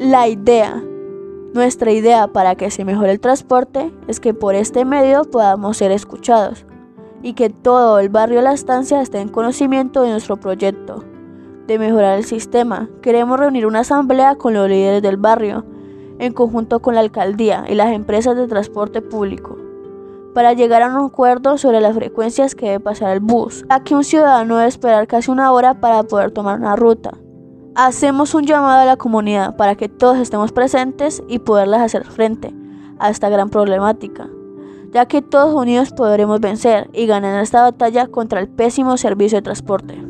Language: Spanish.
La idea. Nuestra idea para que se mejore el transporte es que por este medio podamos ser escuchados y que todo el barrio La Estancia esté en conocimiento de nuestro proyecto de mejorar el sistema. Queremos reunir una asamblea con los líderes del barrio, en conjunto con la alcaldía y las empresas de transporte público, para llegar a un acuerdo sobre las frecuencias que debe pasar el bus, ya que un ciudadano debe esperar casi una hora para poder tomar una ruta. Hacemos un llamado a la comunidad para que todos estemos presentes y poderles hacer frente a esta gran problemática, ya que todos unidos podremos vencer y ganar esta batalla contra el pésimo servicio de transporte.